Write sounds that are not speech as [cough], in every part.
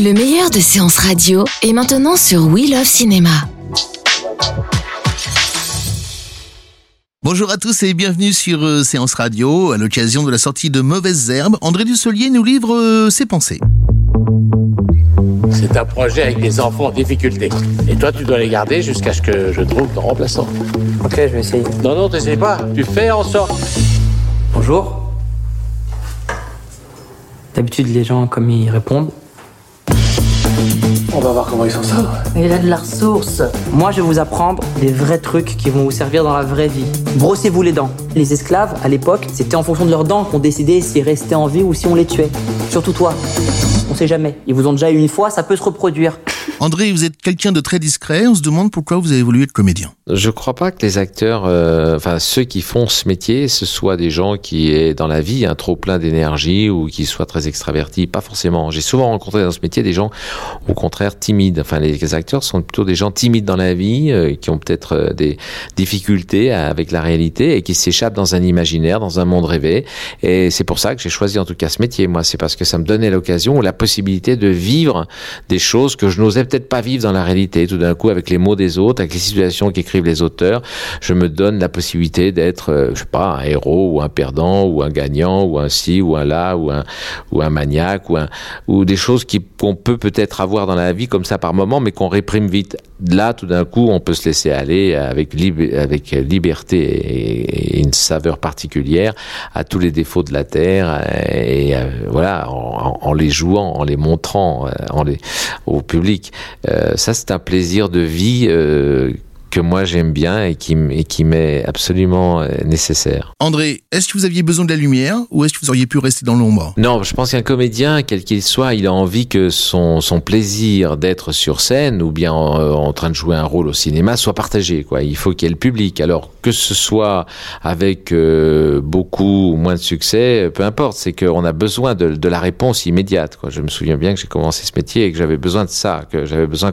Le meilleur de séances radio est maintenant sur We Love Cinéma. Bonjour à tous et bienvenue sur euh, Séance Radio. À l'occasion de la sortie de Mauvaises Herbes, André Dussolier nous livre euh, ses pensées. C'est un projet avec des enfants en difficulté. Et toi, tu dois les garder jusqu'à ce que je trouve ton remplaçant. Ok, je vais essayer. Non, non, t'essayes pas. Tu fais en sorte. Bonjour. D'habitude, les gens, comme ils répondent. On va voir comment ils s'en sortent. Il a de la ressource. Moi, je vais vous apprendre des vrais trucs qui vont vous servir dans la vraie vie. Brossez-vous les dents. Les esclaves, à l'époque, c'était en fonction de leurs dents qu'on décidait s'ils restaient en vie ou si on les tuait. Surtout toi. On sait jamais. Ils vous ont déjà eu une fois, ça peut se reproduire. André, vous êtes quelqu'un de très discret. On se demande pourquoi vous avez voulu être comédien. Je crois pas que les acteurs, euh, enfin ceux qui font ce métier, ce soient des gens qui aient dans la vie trop plein d'énergie ou qui soient très extravertis. Pas forcément. J'ai souvent rencontré dans ce métier des gens, au contraire, timides. Enfin, les acteurs sont plutôt des gens timides dans la vie, euh, qui ont peut-être euh, des difficultés avec la réalité et qui s'échappent dans un imaginaire, dans un monde rêvé. Et c'est pour ça que j'ai choisi en tout cas ce métier. Moi, c'est parce que ça me donnait l'occasion ou la possibilité de vivre des choses que je n'osais peut-être pas vivre dans la réalité. Tout d'un coup, avec les mots des autres, avec les situations qu'écrivent les auteurs, je me donne la possibilité d'être, euh, je sais pas, un héros ou un perdant ou un gagnant ou un ci ou un là ou un ou un maniaque ou un ou des choses qui qu'on peut peut-être avoir dans la vie comme ça par moment, mais qu'on réprime vite. Là, tout d'un coup, on peut se laisser aller avec avec liberté et, une saveur particulière à tous les défauts de la terre et, euh, voilà en, en, les jouant, en les montrant, euh, en les au public. Euh, ça, c'est un plaisir de vie euh, que moi j'aime bien et qui, et qui m'est absolument euh, nécessaire. André, est-ce que vous aviez besoin de la lumière ou est-ce que vous auriez pu rester dans l'ombre? Non, je pense qu'un comédien, quel qu'il soit, il a envie que son, son plaisir d'être sur scène ou bien en, euh, en, train de jouer un rôle au cinéma soit partagé. Quoi. Il faut qu'il y ait le public. Alors que ce soit avec euh, beaucoup ou moins de succès, peu importe, c'est qu'on a besoin de, de, la réponse immédiate. Quoi. Je me souviens bien que j'ai commencé ce métier et que j'avais besoin de ça, que j'avais besoin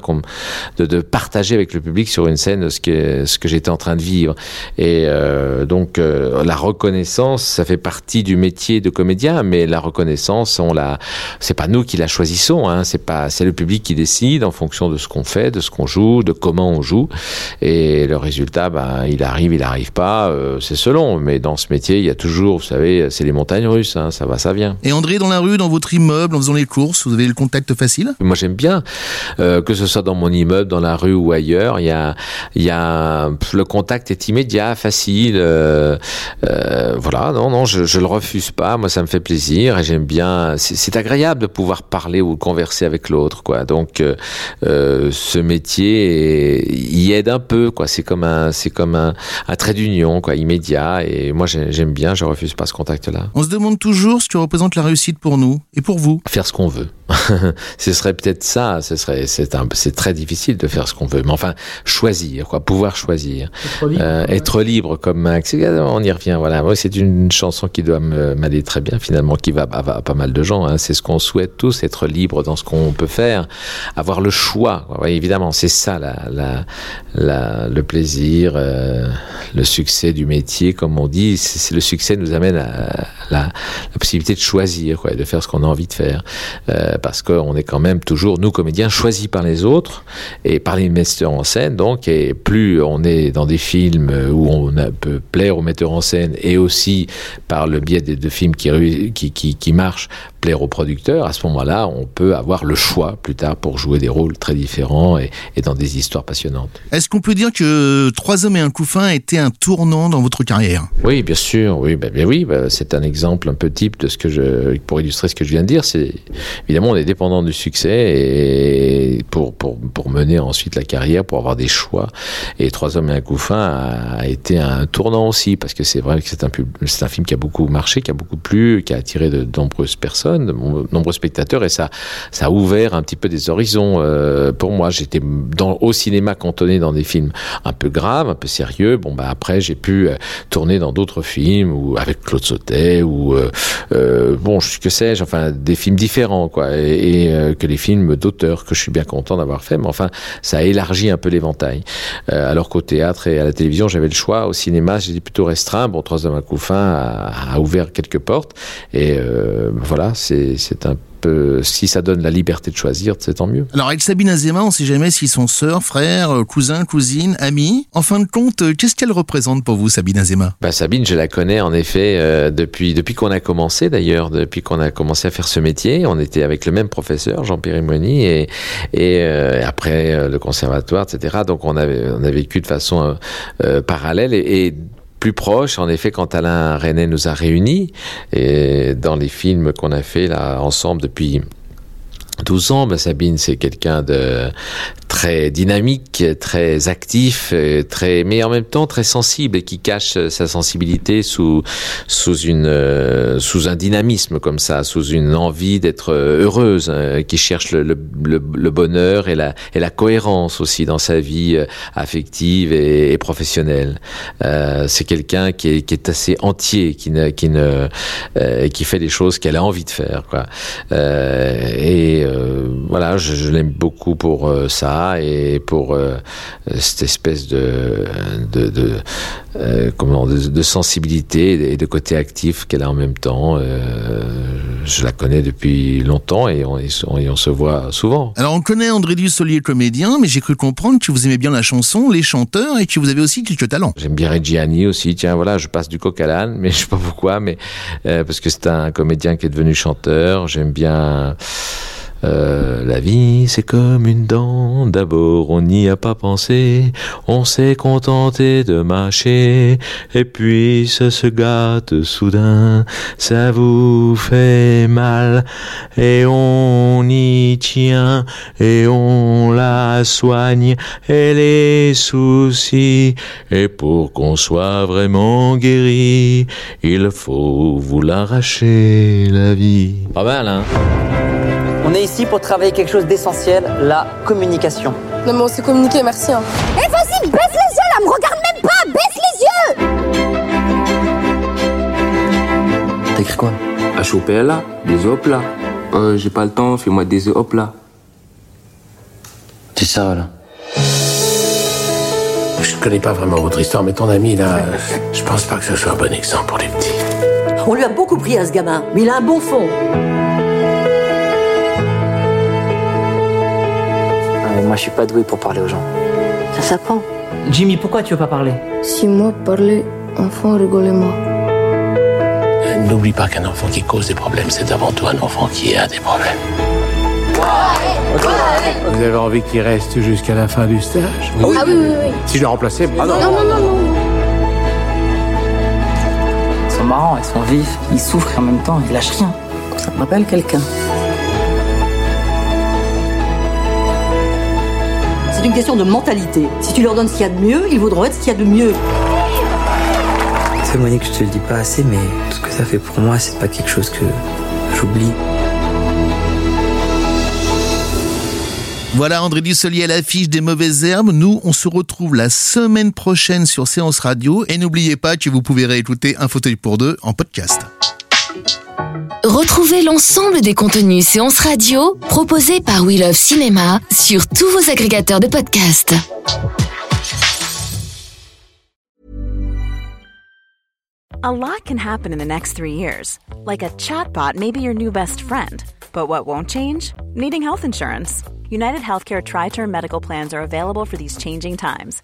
de, de partager avec le public sur une scène ce que, ce que j'étais en train de vivre. Et euh, donc euh, la reconnaissance, ça fait partie du métier de comédien, mais la reconnaissance, on la, c'est pas nous qui la choisissons, hein, c'est pas, c'est le public qui décide en fonction de ce qu'on fait, de ce qu'on joue, de comment on joue. Et le résultat, ben, il arrive, il arrive pas, euh, c'est selon. Mais dans ce métier, il y a toujours, vous savez, c'est les montagnes russes, hein, ça va, ça vient. Et André, dans la rue, dans votre immeuble, en faisant les courses, vous avez le contact facile? Moi, j'aime bien que ce soit dans mon immeuble, dans la rue ou ailleurs. Il y a, il y a le contact est immédiat, facile. Euh, euh, voilà, non, non, je, je le refuse pas. Moi, ça me fait plaisir et j'aime bien. C'est agréable de pouvoir parler ou converser avec l'autre, quoi. Donc, euh, ce métier y aide un peu, quoi. C'est comme un, c'est comme un, un trait d'union, quoi, immédiat. Et moi, j'aime bien. Je refuse pas ce contact-là. On se demande toujours ce que représente la réussite pour nous et pour vous. Faire ce qu'on veut. [laughs] ce serait peut-être ça. Ce serait, c'est c'est très difficile de faire ce qu'on veut. Mais enfin, choisir, quoi, pouvoir choisir, être libre, euh, être libre comme Max. On y revient. Voilà. C'est une chanson qui doit m'aller très bien finalement, qui va à, pas mal de gens. Hein. C'est ce qu'on souhaite tous, être libre dans ce qu'on peut faire, avoir le choix. Ouais, évidemment, c'est ça, la, la, la, le plaisir, euh, le succès du métier, comme on dit. C'est le succès nous amène à la, la possibilité de choisir, quoi, de faire ce qu'on a envie de faire. Euh, parce qu'on est quand même toujours, nous comédiens, choisis par les autres et par les metteurs en scène. Donc, et plus on est dans des films où on peut plaire aux metteurs en scène et aussi par le biais de, de films qui, qui, qui, qui marchent, plaire producteurs, à ce moment-là, on peut avoir le choix plus tard pour jouer des rôles très différents et, et dans des histoires passionnantes. Est-ce qu'on peut dire que Trois hommes et un couffin a été un tournant dans votre carrière? Oui, bien sûr, oui, ben, bien oui, ben, c'est un exemple un peu type de ce que je, pour illustrer ce que je viens de dire, c'est évidemment on est dépendant du succès et pour, pour, pour mener ensuite la carrière, pour avoir des choix. Et Trois hommes et un couffin a, a été un tournant aussi parce que c'est vrai que c'est un, c'est un film qui a beaucoup marché, qui a beaucoup plu, qui a attiré de, nombreuses personnes, de nombreux spectateurs et ça, ça a ouvert un petit peu des horizons. euh, pour moi, j'étais au cinéma cantonné dans des films un peu graves, un peu sérieux. Bon, bah après, j'ai pu euh, tourner dans d'autres films ou avec Claude Sautet ou euh, euh, bon, que sais-je, enfin des films différents quoi, et, que les films d'auteur que je suis bien content d'avoir fait. Mais enfin, ça a élargi un peu l'éventail. Alors qu'au théâtre et à la télévision, j'avais le choix. Au cinéma, j'étais plutôt restreint. Bon, Trois hommes à couffin a, a ouvert quelques portes et voilà, c'est un peu si ça donne la liberté de choisir, c'est tant mieux. Alors avec Sabine Azema, on sait jamais s'ils sont sœurs, frères, euh, cousins, cousines, amis. En fin de compte, euh, qu'est-ce qu'elle représente pour vous, Sabine Azema Bah, Sabine, je la connais en effet euh, depuis depuis qu'on a commencé d'ailleurs, depuis qu'on a commencé à faire ce métier. On était avec le même professeur, Jean-Pierre Moigny, et et euh, après euh, le conservatoire, etc. Donc on avait on a vécu de façon parallèle et, et plus proche, en effet, quand Alain René nous a réunis et dans les films qu'on a fait là ensemble depuis 12 ans, ben Sabine, c'est quelqu'un de très dynamique, très actif, euh, très, mais en même temps très sensible et qui cache euh, sa sensibilité sous sous une euh, sous un dynamisme comme ça, sous une envie d'être heureuse, euh, qui cherche le, bonheur et la et la cohérence aussi dans sa vie affective et, professionnelle. C'est quelqu'un qui est qui est assez entier, qui ne qui ne qui fait des choses qu'elle a envie de faire, euh, voilà, je, je l'aime beaucoup pour euh, ça et pour euh, cette espèce de de, de euh, comment de, de sensibilité et de côté actif qu'elle a en même temps. Je la connais depuis longtemps et on, et on- et on se voit souvent. Alors on connaît André Dussolier comédien, mais j'ai cru comprendre que vous aimez bien la chanson, les chanteurs et que vous avez aussi quelques talents. J'aime bien Reggiani aussi. Tiens, voilà, je passe du coq à l'âne, mais je sais pas pourquoi, mais parce que c'est un comédien qui est devenu chanteur. J'aime bien. Euh, la vie, c'est comme une dent. D'abord, on n'y a pas pensé. On s'est contenté de mâcher. Et puis, ça se gâte soudain. Ça vous fait mal. Et on y tient. Et on la soigne. Et les soucis. Et pour qu'on soit vraiment guéri, il faut vous l'arracher, la vie. Pas mal, hein? On est ici pour travailler quelque chose d'essentiel, la communication. Non mais on s'est communiqué, merci. Hein. Eh vas-y, baisse les yeux là, me regarde même pas, baisse les yeux T'as écrit quoi H-O-P-L-A, des hop là. Euh, j'ai pas le temps, fais-moi des hop là. C'est ça, là. Je connais pas vraiment votre histoire, mais ton ami là, je pense pas que ce soit un bon exemple pour les petits. On lui a beaucoup pris à ce gamin, mais il a un bon fond. Ah, moi, je suis pas doué pour parler aux gens. Ça s'apprend. Jimmy, pourquoi tu veux pas parler? Si moi parlais, enfant rigolait moi. N'oublie pas qu'un enfant qui cause des problèmes, c'est avant tout un enfant qui a des problèmes. Vous avez envie qu'il reste jusqu'à la fin du stage? Ah oui, oui, oui. Si je le remplaçais, ah non. Non, non, non, non. Ils sont marrants, ils sont vifs, ils souffrent et en même temps, ils lâchent rien. Ça me rappelle quelqu'un. C'est une question de mentalité. Si tu leur donnes ce qu'il y a de mieux, ils voudront être ce qu'il y a de mieux. C'est Monique, je te le dis pas assez, mais ce que ça fait pour moi, c'est pas quelque chose que j'oublie. Voilà André Dussolier à l'affiche des mauvaises herbes. Nous, on se retrouve la semaine prochaine sur Séance Radio. Et n'oubliez pas que vous pouvez réécouter Un fauteuil pour deux en podcast. Retrouvez l'ensemble des contenus séances radio proposés par We Love Cinéma sur tous vos agrégateurs de podcasts. A lot can happen in the next three years. Like a chatbot may be your new best friend. But what won't change? Needing health insurance. United Healthcare Tri Term Medical Plans are available for these changing times.